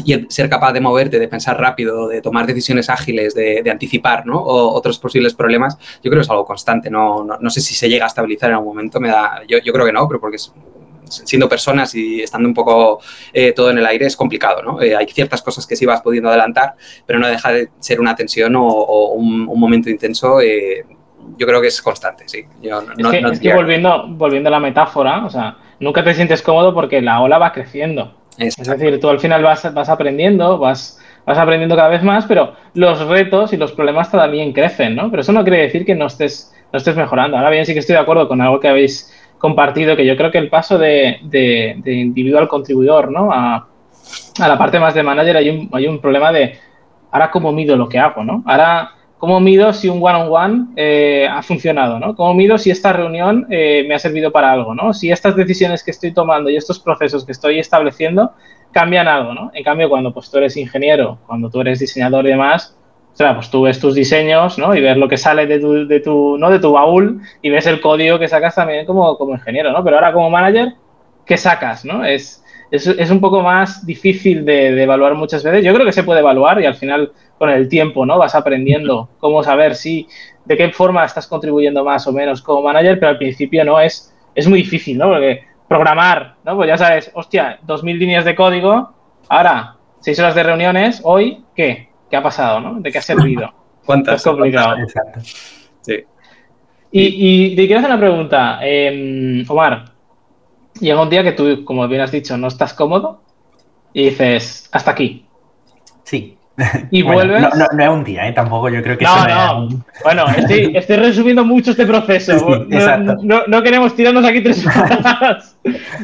Y el ser capaz de moverte, de pensar rápido, de tomar decisiones ágiles, de, anticipar ¿no? o otros posibles problemas, yo creo que es algo constante. No, no, sé si se llega a estabilizar en algún momento, me da, yo, yo creo que no, pero porque es siendo personas y estando un poco eh, todo en el aire es complicado, ¿no? Eh, hay ciertas cosas que sí vas pudiendo adelantar, pero no deja de ser una tensión o, un, momento intenso. Eh, yo creo que es constante, sí. es, que, volviendo, volviendo a la metáfora, o sea, nunca te sientes cómodo porque la ola va creciendo. Es decir, tú al final vas, vas aprendiendo, vas, vas aprendiendo cada vez más, pero los retos y los problemas también crecen, ¿no? Pero eso no quiere decir que no estés, no estés mejorando. Ahora bien, sí que estoy de acuerdo con algo que habéis compartido, que yo creo que el paso de, de, individuo al contribuidor, ¿no? A, la parte más de manager hay un, hay un problema de ahora cómo mido lo que hago, ¿no? Ahora, ¿cómo mido si un one-on-one eh, ha funcionado, ¿no? ¿Cómo mido si esta reunión eh, me ha servido para algo, ¿no? Si estas decisiones que estoy tomando y estos procesos que estoy estableciendo cambian algo, ¿no? En cambio, cuando pues, tú eres ingeniero, cuando tú eres diseñador y demás, sea, pues tú ves tus diseños, ¿no? Y ves lo que sale de tu, de tu, ¿no? de tu baúl y ves el código que sacas también como, como ingeniero, ¿no? Pero ahora como manager, ¿qué sacas, no? Es, es, es un poco más difícil de, evaluar muchas veces. Yo creo que se puede evaluar y al final con el tiempo, ¿no? Vas aprendiendo cómo saber si, de qué forma estás contribuyendo más o menos como manager, pero al principio no es, es muy difícil, ¿no? Porque programar, ¿no? Pues ya sabes, hostia, dos mil líneas de código, ahora seis horas de reuniones, hoy, ¿qué? Qué ha pasado, ¿no? De qué ha servido. ¿Cuántas? Es complicado. Exacto. Sí. Y, te quiero hacer una pregunta. Em, Omar, llega un día que tú, como bien has dicho, no estás cómodo y dices, hasta aquí. Sí. Y vuelves. No, no, es un día, ¿eh? tampoco yo creo que No, no. Bueno, estoy, estoy, resumiendo mucho este proceso. no, no, queremos tirarnos aquí tres horas.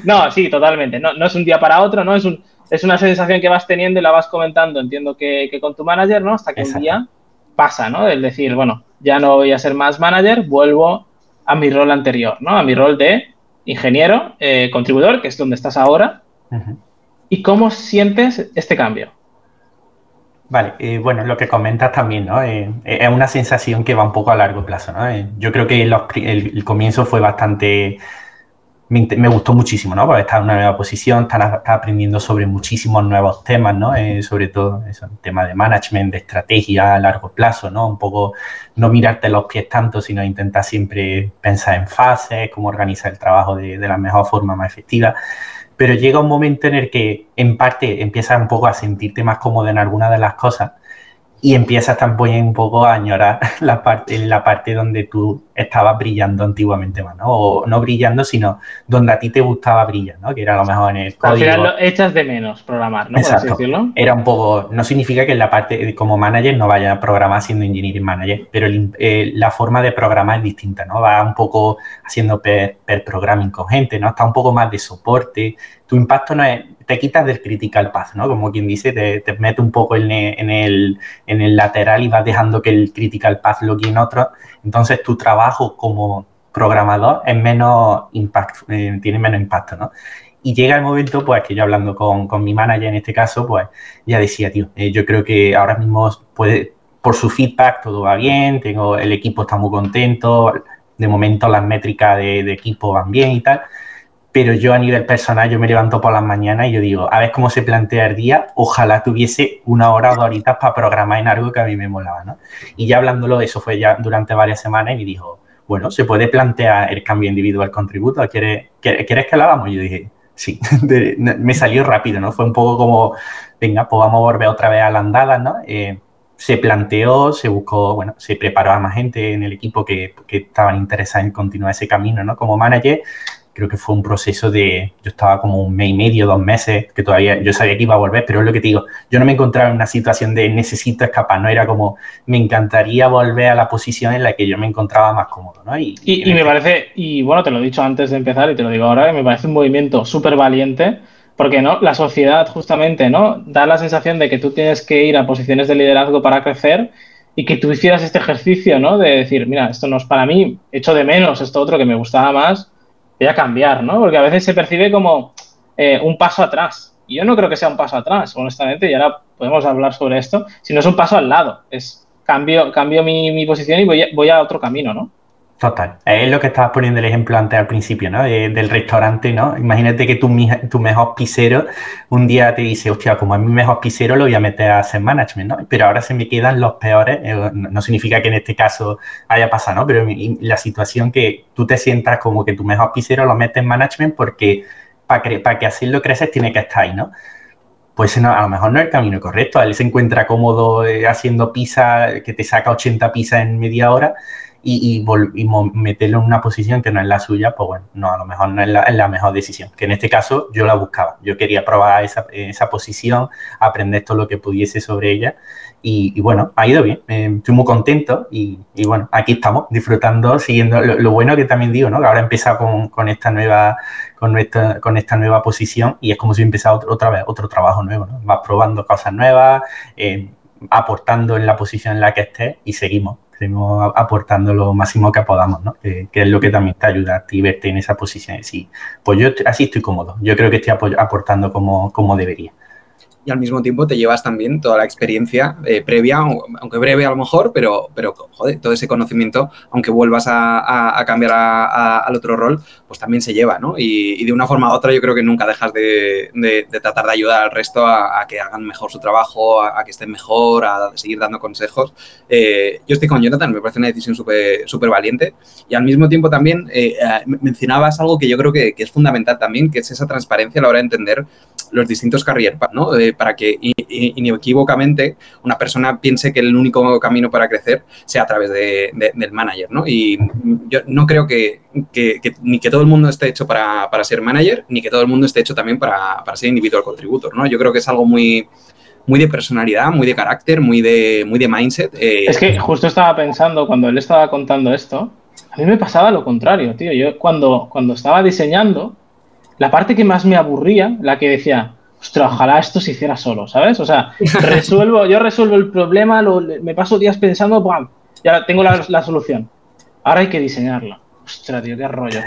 no, sí, totalmente. No, no es un día para otro, no es un es una sensación que vas teniendo y la vas comentando, entiendo que, con tu manager, ¿no? Hasta que un día pasa, ¿no? El decir, bueno, ya no voy a ser más manager, vuelvo a mi rol anterior, ¿no? A mi rol de ingeniero, eh, contribuidor, que es donde estás ahora. ¿Y cómo sientes este cambio? Vale, eh, bueno, lo que comentas también, ¿no? Eh, es una sensación que va un poco a largo plazo, ¿no? yo creo que el, comienzo fue bastante me, gustó muchísimo, ¿no? Porque está en una nueva posición, está, aprendiendo sobre muchísimos nuevos temas, ¿no? Eh, sobre todo eso, el tema de management, de estrategia a largo plazo, ¿no? Un poco no mirarte los pies tanto, sino intentar siempre pensar en fases, cómo organizar el trabajo de, la mejor forma, más efectiva. Pero llega un momento en el que, en parte, empiezas un poco a sentirte más cómodo en alguna de las cosas y empiezas también un poco a añorar la parte, la parte donde tú estabas brillando antiguamente más, ¿no? O no brillando, sino donde a ti te gustaba brillar, ¿no? Que era a lo mejor en el código. Al final echas de menos programar, ¿no? Exacto. Era un poco, no significa que en la parte como manager no vaya a programar siendo engineering manager, pero eh, la forma de programar es distinta, ¿no? Va un poco haciendo per, programming con gente, ¿no? Está un poco más de soporte. Tu impacto no es, te quitas del critical path, ¿no? Como quien dice, te, te mete un poco en el, en el lateral y vas dejando que el critical path lo guíe en otro entonces tu trabajo como programador es menos impacto, eh, tiene menos impacto, ¿no? Y llega el momento, pues, que yo hablando con, mi manager en este caso, pues, ya decía, tío, eh, yo creo que ahora mismo puede, por su feedback todo va bien, tengo, el equipo está muy contento, de momento las métricas de, de equipo van bien y tal, pero yo a nivel personal, yo me levanto por las mañanas y yo digo, a ver cómo se plantea el día, ojalá tuviese una hora o dos horitas para programar en algo que a mí me molaba, ¿no? Y ya hablándolo, eso fue ya durante varias semanas y me dijo, bueno, se puede plantear el cambio individual contributo, ¿quieres, ¿quieres que lo hagamos? Yo dije, sí, me salió rápido, ¿no? Fue un poco como, venga, pues vamos a volver otra vez a la andada, ¿no? Eh, se planteó, se buscó, bueno, se preparó a más gente en el equipo que, que estaban interesados en continuar ese camino, ¿no? Como manager creo que fue un proceso de, yo estaba como un mes y medio, dos meses, que todavía yo sabía que iba a volver, pero es lo que te digo, yo no me encontraba en una situación de necesito escapar, no era como, me encantaría volver a la posición en la que yo me encontraba más cómodo, ¿no? Y, y, me parece, y bueno, te lo he dicho antes de empezar y te lo digo ahora, me parece un movimiento súper valiente, porque no, la sociedad justamente, ¿no? Da la sensación de que tú tienes que ir a posiciones de liderazgo para crecer y que tú hicieras este ejercicio, ¿no? De decir, mira, esto no es para mí, echo de menos esto otro que me gustaba más, voy a cambiar, ¿no? Porque a veces se percibe como eh, un paso atrás. Y yo no creo que sea un paso atrás, honestamente, y ahora podemos hablar sobre esto, sino es un paso al lado. Es cambio, cambio mi, posición y voy voy a otro camino, ¿no? Total. Es lo que estabas poniendo el ejemplo antes al principio, ¿no? del restaurante, ¿no? Imagínate que tu, mejor pisero un día te dice, hostia, como es mi mejor pisero, lo voy a meter a hacer management, ¿no? Pero ahora se me quedan los peores. Eh, no significa que en este caso haya pasado, ¿no? Pero la situación que tú te sientas como que tu mejor pisero lo metes en management porque para que, para que así lo creces tiene que estar ahí, ¿no? pues a lo mejor no es el camino correcto. Él se encuentra cómodo eh, haciendo pizza, que te saca 80 pizzas en media hora y, y, meterlo en una posición que no es la suya, pues bueno, no, a lo mejor no es la, mejor decisión. Que en este caso yo la buscaba. Yo quería probar esa, esa posición, aprender todo lo que pudiese sobre ella. Y, bueno, ha ido bien. Eh, estoy muy contento y, bueno, aquí estamos disfrutando, siguiendo lo, bueno que también digo, ¿no? Que ahora he empezado con, con, esta nueva con nuestra, con esta nueva posición y es como si empezado otra vez otro trabajo nuevo, ¿no? Vas probando cosas nuevas, eh, aportando en la posición en la que estés y seguimos seguimos aportando lo máximo que podamos, ¿no? Que, es lo que también te ayuda a ti verte en esa posición. Sí, pues yo así estoy cómodo. Yo creo que estoy aportando como, como debería y al mismo tiempo te llevas también toda la experiencia eh, previa, aunque breve a lo mejor, pero, pero joder, todo ese conocimiento, aunque vuelvas a, cambiar al otro rol, pues también se lleva, ¿no? Y, de una forma u otra yo creo que nunca dejas de, tratar de ayudar al resto a, que hagan mejor su trabajo, a, que estén mejor, a seguir dando consejos. Eh, yo estoy con Jonathan, me parece una decisión súper valiente y al mismo tiempo también eh, mencionabas algo que yo creo que, que, es fundamental también, que es esa transparencia a la hora de entender los distintos career paths, ¿no? para que inequívocamente una persona piense que el único camino para crecer sea a través del manager, ¿no? Y yo no creo que, ni que todo el mundo esté hecho para, ser manager, ni que todo el mundo esté hecho también para, ser individual contributor, ¿no? Yo creo que es algo muy, muy de personalidad, muy de carácter, muy de, muy de mindset. Eh, es que justo estaba pensando, cuando él estaba contando esto, a mí me pasaba lo contrario, tío. Yo cuando, cuando estaba diseñando, la parte que más me aburría, la que decía, ostras, ojalá esto se hiciera solo, ¿sabes? O sea, resuelvo, yo resuelvo el problema, me paso días pensando, ¡pam! Ya tengo la, solución. Ahora hay que diseñarlo. Ostras, tío, qué rollo.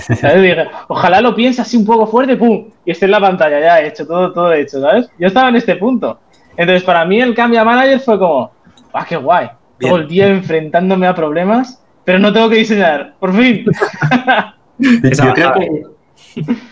ojalá lo piense así un poco fuerte, ¡pum! Y esté en la pantalla, ya hecho, todo, todo hecho, ¿sabes? Yo estaba en este punto. Entonces, para mí el cambio a manager fue como, ¡ah, qué guay! Todo el día enfrentándome a problemas, pero no tengo que diseñar, por fin. yo creo que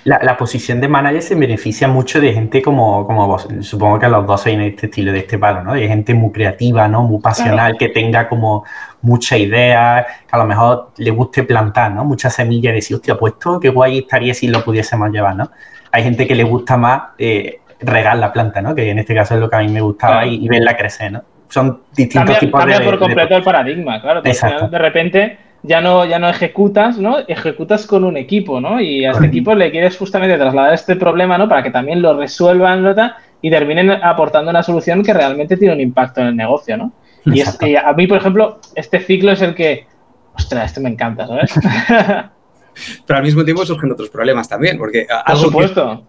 la, posición de manager se beneficia mucho de gente como, como vos. Supongo que los dos sois en este estilo, de este palo, ¿no? De gente muy creativa, ¿no? Muy pasional, que tenga como mucha idea, que a lo mejor le guste plantar, ¿no? Muchas semillas y decir, hostia, pues esto qué guay estaría si lo pudiésemos llevar, ¿no? Hay gente que le gusta más eh, regar la planta, ¿no? Que en este caso es lo que a mí me gustaba y, verla crecer, ¿no? Son distintos tipos de... Cambia por completo el paradigma, claro. De repente ya no, ya no ejecutas, ¿no? Ejecutas con un equipo, ¿no? Y a este equipo le quieres justamente trasladar este problema, ¿no? Para que también lo resuelvan, ¿no? Y terminen aportando una solución que realmente tiene un impacto en el negocio, ¿no? Y, es, a mí, por ejemplo, este ciclo es el que, ostras, este me encanta, ¿sabes? Pero al mismo tiempo surgen otros problemas también, porque... Por supuesto.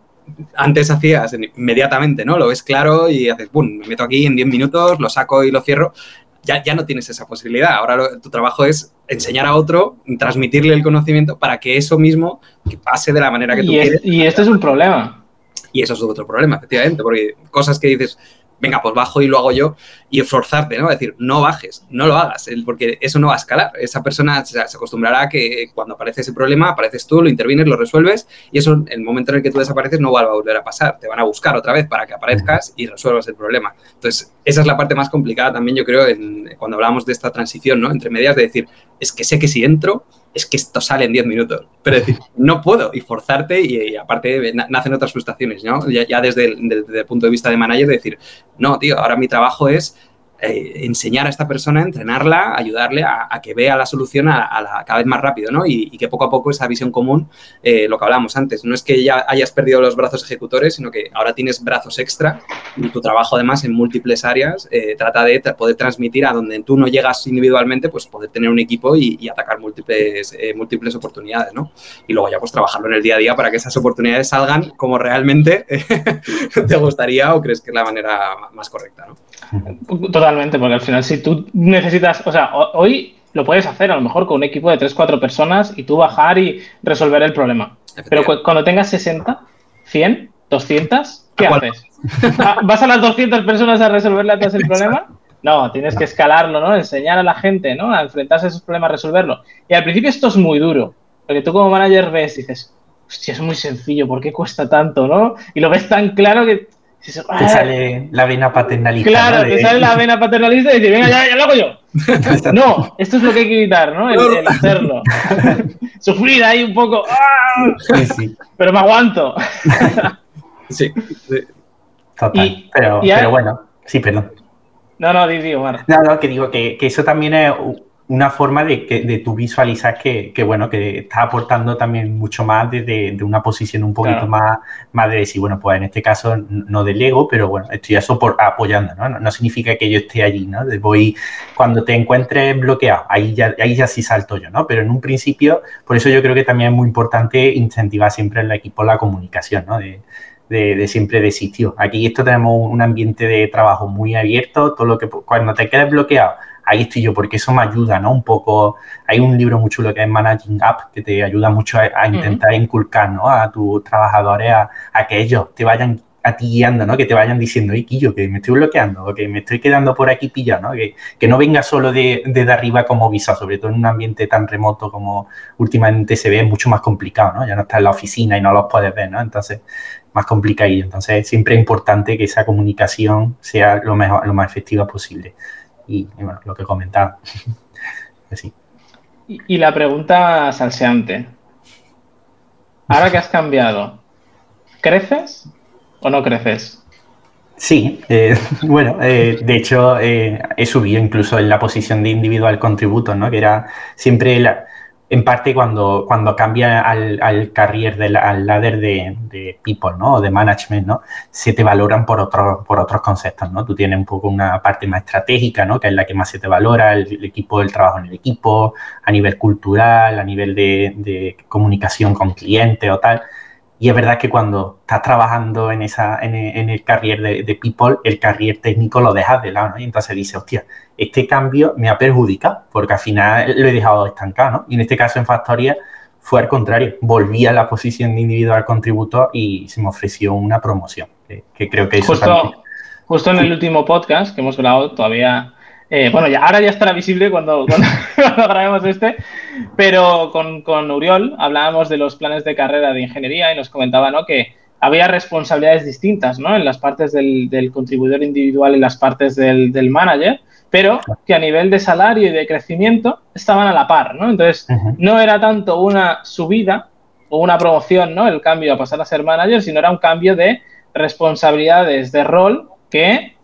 Antes hacías inmediatamente, ¿no? Lo ves claro y haces, ¡pum! Me meto aquí en 10 minutos, lo saco y lo cierro ya, no tienes esa posibilidad. Ahora tu trabajo es enseñar a otro, transmitirle el conocimiento para que eso mismo que pase de la manera que tú quieres. Y este es un problema. Y eso es otro problema, efectivamente, porque cosas que dices, venga, pues bajo y lo hago yo, y esforzarte, ¿no? Es decir, no bajes, no lo hagas, porque eso no va a escalar. Esa persona se acostumbrará a que cuando aparece ese problema, apareces tú, lo intervienes, lo resuelves, y eso, en el momento en el que tú desapareces, no va a volver a pasar. Te van a buscar otra vez para que aparezcas y resuelvas el problema. Entonces, esa es la parte más complicada también, yo creo, cuando hablamos de esta transición, ¿no? Entre medias, de decir, es que sé que si entro, es que esto sale en 10 minutos. Pero decir, no puedo y forzarte y, aparte nacen otras frustraciones, ¿no? Ya, el, desde, el, punto de vista de manager, de decir, no, tío, ahora mi trabajo es eh, enseñar a esta persona, entrenarla, ayudarle a, que vea la solución a, cada vez más rápido, ¿no? Y, que poco a poco esa visión común, eh, lo que hablábamos antes, no es que ya hayas perdido los brazos ejecutores, sino que ahora tienes brazos extra y tu trabajo además en múltiples áreas eh, trata de poder transmitir a donde tú no llegas individualmente, pues poder tener un equipo y, atacar múltiples, múltiples oportunidades, ¿no? Y luego ya pues trabajarlo en el día a día para que esas oportunidades salgan como realmente te gustaría o crees que es la manera más correcta, ¿no? Totalmente, porque al final si tú necesitas, o sea, hoy lo puedes hacer a lo mejor con un equipo de 3-4 personas y tú bajar y resolver el problema. Pero cuando tengas 60, 100, 200, ¿qué haces? Ah, ¿Vas a las 200 personas a resolverle a todas el problema? No, tienes que escalarlo, ¿no? Enseñar a la gente, ¿no? A enfrentarse a esos problemas, resolverlo. Y al principio esto es muy duro, porque tú como manager ves y dices, hostia, es muy sencillo, ¿por qué cuesta tanto, no? Y lo ves tan claro que te ah". sale la vena paternalista. Claro, te sale la vena paternalista y dices, venga, ya, ya lo hago yo. no, esto es lo que hay que evitar, ¿no? El, hacerlo. Sufrir ahí un poco. ¡ah! Sí, sí. Pero me aguanto. sí. Total. pero, pero bueno, sí, perdón. No, no, digo, bueno. No, no, que digo que, que eso también es una forma de que de tú visualizar que, que, bueno, que estás aportando también mucho más desde de una posición un poquito más, más de decir, bueno, pues en este caso no del ego, pero bueno, estoy eso por, apoyando, ¿no? ¿no? significa que yo esté allí, ¿no? Voy, cuando te encuentres bloqueado, ahí ya, ahí ya sí salto yo, ¿no? Pero en un principio, por eso yo creo que también es muy importante incentivar siempre en el equipo la comunicación, ¿no? De, de, de, siempre. Aquí esto tenemos un ambiente de trabajo muy abierto, todo lo que cuando te quedes bloqueado, ahí estoy yo, porque eso me ayuda, ¿no? Un poco, hay un libro muy chulo que es Managing Up, que te ayuda mucho a, intentar inculcar, ¿no? A tus trabajadores a, que ellos te vayan a ti guiando, ¿no? Que te vayan diciendo, y Quillo, que me estoy bloqueando, o que me estoy quedando por aquí pillado, ¿no? Que, que no venga solo de, de, arriba como visa, sobre todo en un ambiente tan remoto como últimamente se ve, es mucho más complicado, ¿no? Ya no estás en la oficina y no los puedes ver, ¿no? Entonces, más complicado. Entonces, siempre es importante que esa comunicación sea lo, mejor, lo más efectiva posible y, bueno, lo que comentaba. Así. Y, la pregunta salseante. Ahora que has cambiado, ¿creces o no creces? Sí, eh, bueno, eh, de hecho eh, he subido incluso en la posición de individual contributo, ¿no? Que era siempre la, en parte cuando, cuando cambia al, al carrier, del, al ladder de, people, ¿no? O de management, ¿no? Se te valoran por, otros por otros conceptos, ¿no? Tú tienes un poco una parte más estratégica, ¿no? Que es la que más se te valora, el, equipo, el trabajo en el equipo, a nivel cultural, a nivel de, de comunicación con clientes o tal. Y es verdad que cuando estás trabajando en, esa, en, el carrier de, people, el carrier técnico lo dejas de lado, ¿no? Y entonces dices, hostia, este cambio me ha perjudicado, porque al final lo he dejado estancado, ¿no? Y en este caso en Factoría fue al contrario, volví a la posición de individual contributor y se me ofreció una promoción, que, creo que eso justo, Justo en el último podcast que hemos grabado, todavía eh, bueno, ya, ahora ya estará visible cuando, cuando, grabemos este, pero con, con, Uriol hablábamos de los planes de carrera de ingeniería y nos comentaba ¿no? que había responsabilidades distintas ¿no? en las partes del, del contribuidor individual y las partes del, del, manager, pero que a nivel de salario y de crecimiento estaban a la par. ¿no? Entonces, no era tanto una subida o una promoción, ¿no? el cambio a pasar a ser manager, sino era un cambio de responsabilidades de rol que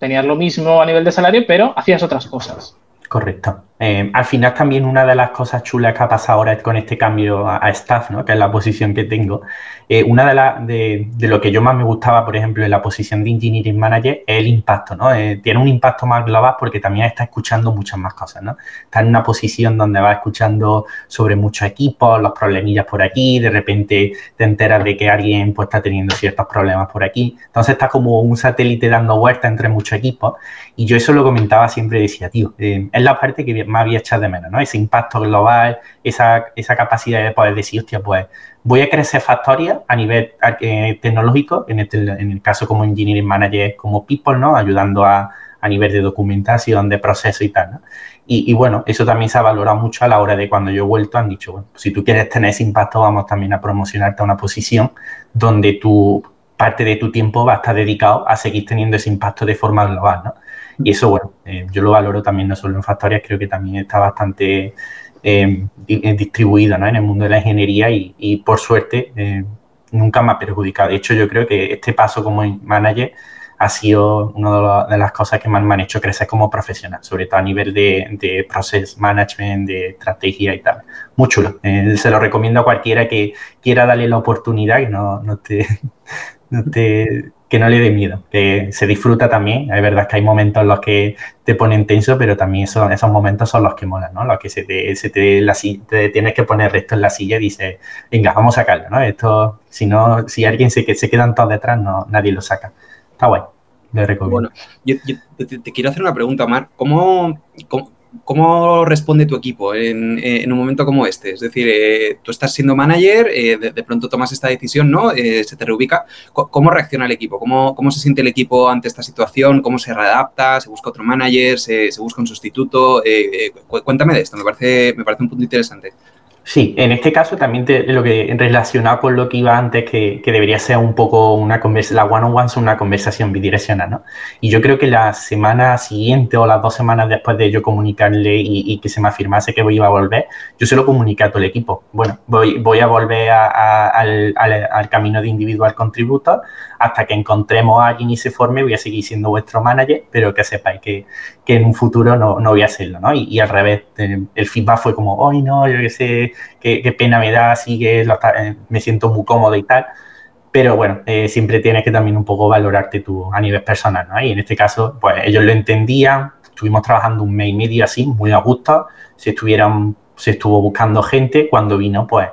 tenías lo mismo a nivel de salario, pero hacías otras cosas. Correcto. Eh, al final también una de las cosas chulas que ha pasado ahora con este cambio a, staff, ¿no? que es la posición que tengo, eh, una de, las de, lo que yo más me gustaba, por ejemplo, en la posición de Engineering Manager es el impacto. ¿no? Eh, tiene un impacto más global porque también está escuchando muchas más cosas. ¿no? Está en una posición donde va escuchando sobre muchos equipos, los problemillas por aquí, de repente te enteras de que alguien pues, está teniendo ciertos problemas por aquí. Entonces está como un satélite dando vuelta entre muchos equipos y yo eso lo comentaba siempre, decía, tío, es la parte que más echado de menos, ¿no? Ese impacto global, esa, esa capacidad de poder decir, hostia, pues voy a crecer Factoria a nivel eh, tecnológico, en, este, en el caso como Engineering Manager, como People, ¿no? Ayudando a, a nivel de documentación, de proceso y tal, ¿no? Y, bueno, eso también se ha valorado mucho a la hora de cuando yo he vuelto, han dicho, bueno, si tú quieres tener ese impacto, vamos también a promocionarte a una posición donde tu parte de tu tiempo va a estar dedicado a seguir teniendo ese impacto de forma global, ¿no? Y eso, bueno, eh, yo lo valoro también no solo en Factorias, creo que también está bastante eh, eh, distribuido en el mundo de la ingeniería y, por suerte nunca me ha perjudicado. De hecho, yo creo que este paso como manager ha sido una de, las cosas que más me han hecho crecer como profesional, sobre todo a nivel de, de process management, de estrategia y tal. Muy chulo. se lo recomiendo a cualquiera que quiera darle la oportunidad y no, no no te que no le dé miedo, que se disfruta también. Es verdad que hay momentos en los que te ponen tenso, pero también son, esos momentos son los que molan, ¿no? Los que se te, se te, la, te tienes que poner recto en la silla y dices, venga, vamos a sacarlo, ¿no? Esto, si no, si alguien se, se quedan todos detrás, no, nadie lo saca. Está guay. Le recomiendo. Bueno, yo, te, quiero hacer una pregunta, Mar. ¿Cómo, cómo ¿Cómo responde tu equipo en, un momento como este? Es decir, eh, tú estás siendo manager, eh, de, pronto tomas esta decisión, ¿no? Eh, se te reubica. ¿Cómo reacciona el equipo? ¿Cómo, ¿Cómo, se siente el equipo ante esta situación? ¿Cómo se readapta? ¿Se busca otro manager? ¿Se, se busca un sustituto? cuéntame de esto, me parece, me parece un punto interesante. Sí, en este caso también lo que relacionado con lo que iba antes, que, debería ser un poco una conversación, la one-on-one es una conversación bidireccional, ¿no? Y yo creo que la semana siguiente o las dos semanas después de yo comunicarle y, que se me afirmase que iba a volver, yo se lo comuniqué a todo el equipo. Bueno, voy, voy a volver al, al, camino de individual contributor hasta que encontremos a alguien y se forme, voy a seguir siendo vuestro manager, pero que sepáis que, que en un futuro no, no voy a hacerlo, ¿no? Y, al revés, eh, el feedback fue como, hoy no, yo qué sé, qué, pena me da, así que eh, me siento muy cómodo y tal. Pero bueno, eh, siempre tienes que también un poco valorarte tú a nivel personal, ¿no? Y en este caso, pues ellos lo entendían, estuvimos trabajando un mes y medio así, muy a gusto, se estuvieran, se estuvo buscando gente, cuando vino, pues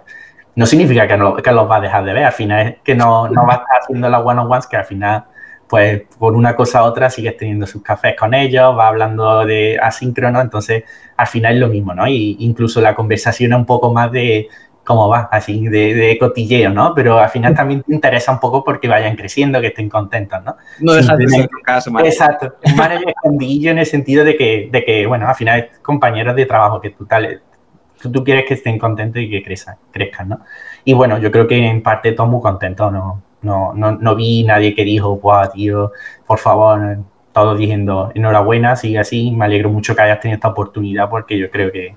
no significa que, no, que los va a dejar de ver, al final es que no, no va a estar haciendo las one-on-ones, que al final, pues por una cosa u otra sigues teniendo sus cafés con ellos, va hablando de asíncrono, entonces al final es lo mismo, ¿no? Y incluso la conversación es un poco más de cómo va, así de, de, cotilleo, ¿no? Pero al final también te interesa un poco porque vayan creciendo, que estén contentos, ¿no? No dejas de ser caso, Exacto, un manager en el sentido de que, de que, bueno, al final es compañeros de trabajo que tú tal, tú, quieres que estén contentos y que crezcan, crezcan, ¿no? Y bueno, yo creo que en parte todo muy contento, ¿no? No, no, no vi nadie que dijo, guau, tío, por favor, todos diciendo, enhorabuena, sigue así, me alegro mucho que hayas tenido esta oportunidad porque yo creo que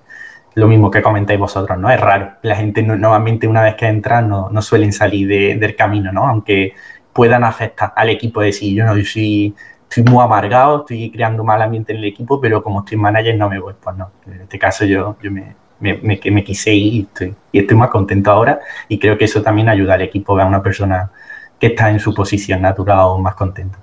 lo mismo que comentáis vosotros, ¿no? Es raro. La gente normalmente una vez que entran no, no suelen salir del camino, ¿no? Aunque puedan afectar al equipo de decir, yo no, yo soy, estoy muy amargado, estoy creando mal ambiente en el equipo, pero como estoy manager no me voy. Pues no, en este caso yo, yo me, me, me, quise ir y estoy, y estoy más contento ahora y creo que eso también ayuda al equipo a una persona que está en su posición natural o más contento.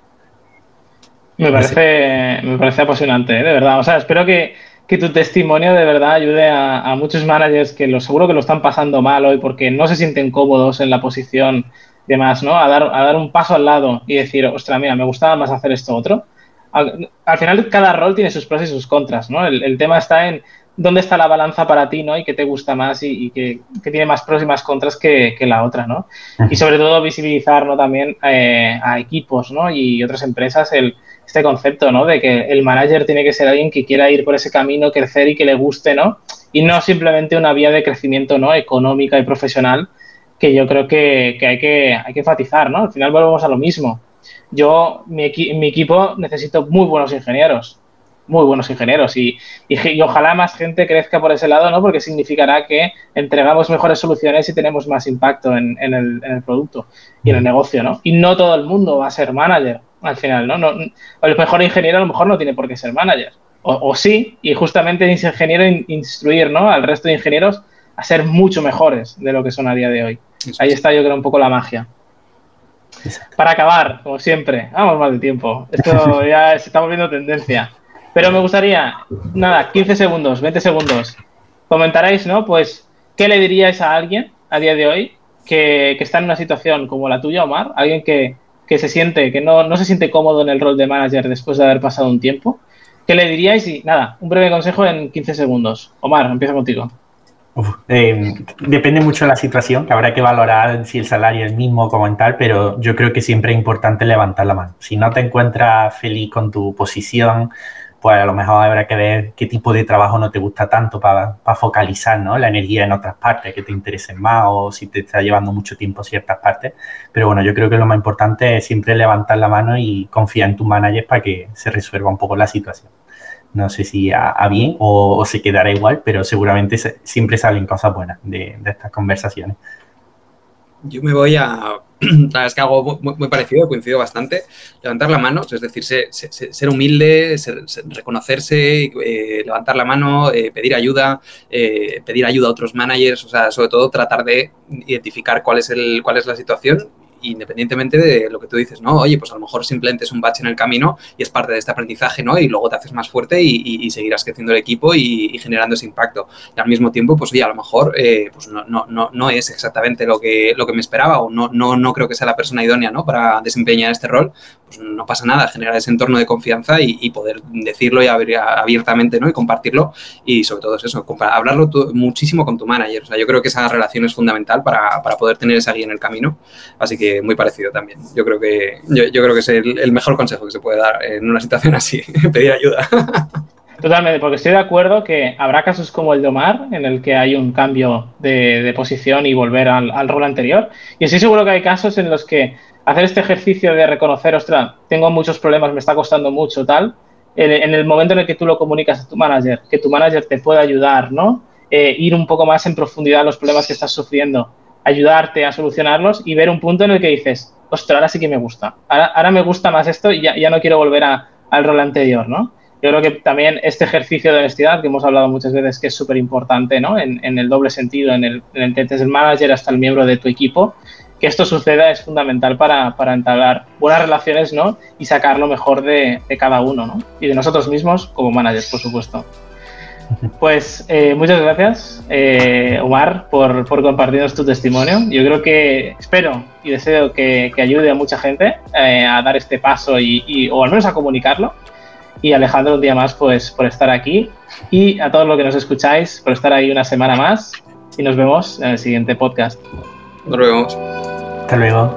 Me parece, me parece apasionante, ¿eh? de verdad. O sea, espero que, que tu testimonio de verdad ayude a, muchos managers que lo seguro que lo están pasando mal hoy porque no se sienten cómodos en la posición de más, ¿no? A dar, a dar un paso al lado y decir, ostras, mira, me gustaba más hacer esto otro. Al, final, cada rol tiene sus pros y sus contras, ¿no? El, el tema está en dónde está la balanza para ti, ¿no? Y qué te gusta más y, qué, tiene más pros y más contras que, la otra, ¿no? Y sobre todo visibilizar, ¿no? También eh, a equipos, ¿no? Y otras empresas el, este concepto, ¿no? De que el manager tiene que ser alguien que quiera ir por ese camino, crecer y que le guste, ¿no? Y no simplemente una vía de crecimiento, ¿no? Económica y profesional que yo creo que, hay, que hay que enfatizar, ¿no? Al final volvemos a lo mismo. Yo, mi, mi equipo necesito muy buenos ingenieros, muy buenos ingenieros y, y, ojalá más gente crezca por ese lado, ¿no? Porque significará que entregamos mejores soluciones y tenemos más impacto en, en, el, en el, producto y en el negocio, ¿no? Y no todo el mundo va a ser manager al final, ¿no? no el mejor ingeniero a lo mejor no tiene por qué ser manager. o, sí, y justamente es ingeniero instruir ¿no? al resto de ingenieros a ser mucho mejores de lo que son a día de hoy. Ahí está yo creo un poco la magia. Para acabar, como siempre, vamos mal de tiempo. Esto ya se está volviendo tendencia. Pero me gustaría, nada, 15 segundos, 20 segundos. Comentaréis, ¿no? Pues, ¿qué le diríais a alguien a día de hoy que, está en una situación como la tuya, Omar? Alguien que, se siente, que no, se siente cómodo en el rol de manager después de haber pasado un tiempo. ¿Qué le diríais? Y nada, un breve consejo en 15 segundos. Omar, empieza contigo. Eh, depende mucho de la situación, que habrá que valorar si el salario es el mismo como en tal, pero yo creo que siempre es importante levantar la mano. Si no te encuentras feliz con tu posición, pues a lo mejor habrá que ver qué tipo de trabajo no te gusta tanto para, focalizar ¿no? la energía en otras partes que te interesen más o si te está llevando mucho tiempo ciertas partes. Pero bueno, yo creo que lo más importante es siempre levantar la mano y confiar en tu manager para que se resuelva un poco la situación. No sé si a, bien o, se quedará igual, pero seguramente siempre salen cosas buenas de, estas conversaciones. Yo me voy a, es que algo muy, parecido, coincido bastante. Levantar la mano, es decir, ser, humilde, reconocerse, eh, levantar la mano, eh, pedir ayuda, eh, pedir ayuda a otros managers, o sea, sobre todo tratar de identificar cuál es, el, cuál es la situación independientemente de lo que tú dices, ¿no? Oye, pues a lo mejor simplemente es un bache en el camino y es parte de este aprendizaje, ¿no? Y luego te haces más fuerte y, seguirás creciendo el equipo y, generando ese impacto. Y al mismo tiempo, pues oye, a lo mejor eh, pues no, no, no, no, es exactamente lo que, lo que me esperaba o no, no, no creo que sea la persona idónea, ¿no? Para desempeñar este rol, pues no pasa nada, generar ese entorno de confianza y, poder decirlo y abiertamente, ¿no? Y compartirlo y sobre todo es eso, hablarlo muchísimo con tu manager. O sea, yo creo que esa relación es fundamental para, para poder tener esa guía en el camino. Así que muy parecido también. Yo creo que, yo, creo que es el, mejor consejo que se puede dar en una situación así, pedir ayuda. Totalmente, porque estoy de acuerdo que habrá casos como el de Omar, en el que hay un cambio de, posición y volver al, rol anterior. Y estoy seguro que hay casos en los que hacer este ejercicio de reconocer, ostras, tengo muchos problemas, me está costando mucho, tal, en, el momento en el que tú lo comunicas a tu manager, que tu manager te pueda ayudar, ¿no? Eh, ir un poco más en profundidad a los problemas que estás sufriendo ayudarte a solucionarlos y ver un punto en el que dices, ostras, ahora sí que me gusta. Ahora, me gusta más esto y ya, no quiero volver al rol anterior, ¿no? Yo creo que también este ejercicio de honestidad, que hemos hablado muchas veces que es súper importante, ¿no? En, el doble sentido, en el, en el el manager hasta el miembro de tu equipo, que esto suceda es fundamental para, para entablar buenas relaciones, ¿no? Y sacar lo mejor de, de cada uno, ¿no? Y de nosotros mismos como managers, por supuesto. Pues eh, muchas gracias, eh, Omar, por, por, compartirnos tu testimonio. Yo creo que espero y deseo que, ayude a mucha gente eh, a dar este paso y, o al menos a comunicarlo. Y Alejandro, un día más, pues por estar aquí. Y a todos los que nos escucháis, por estar ahí una semana más. Y nos vemos en el siguiente podcast. Nos vemos. Hasta luego.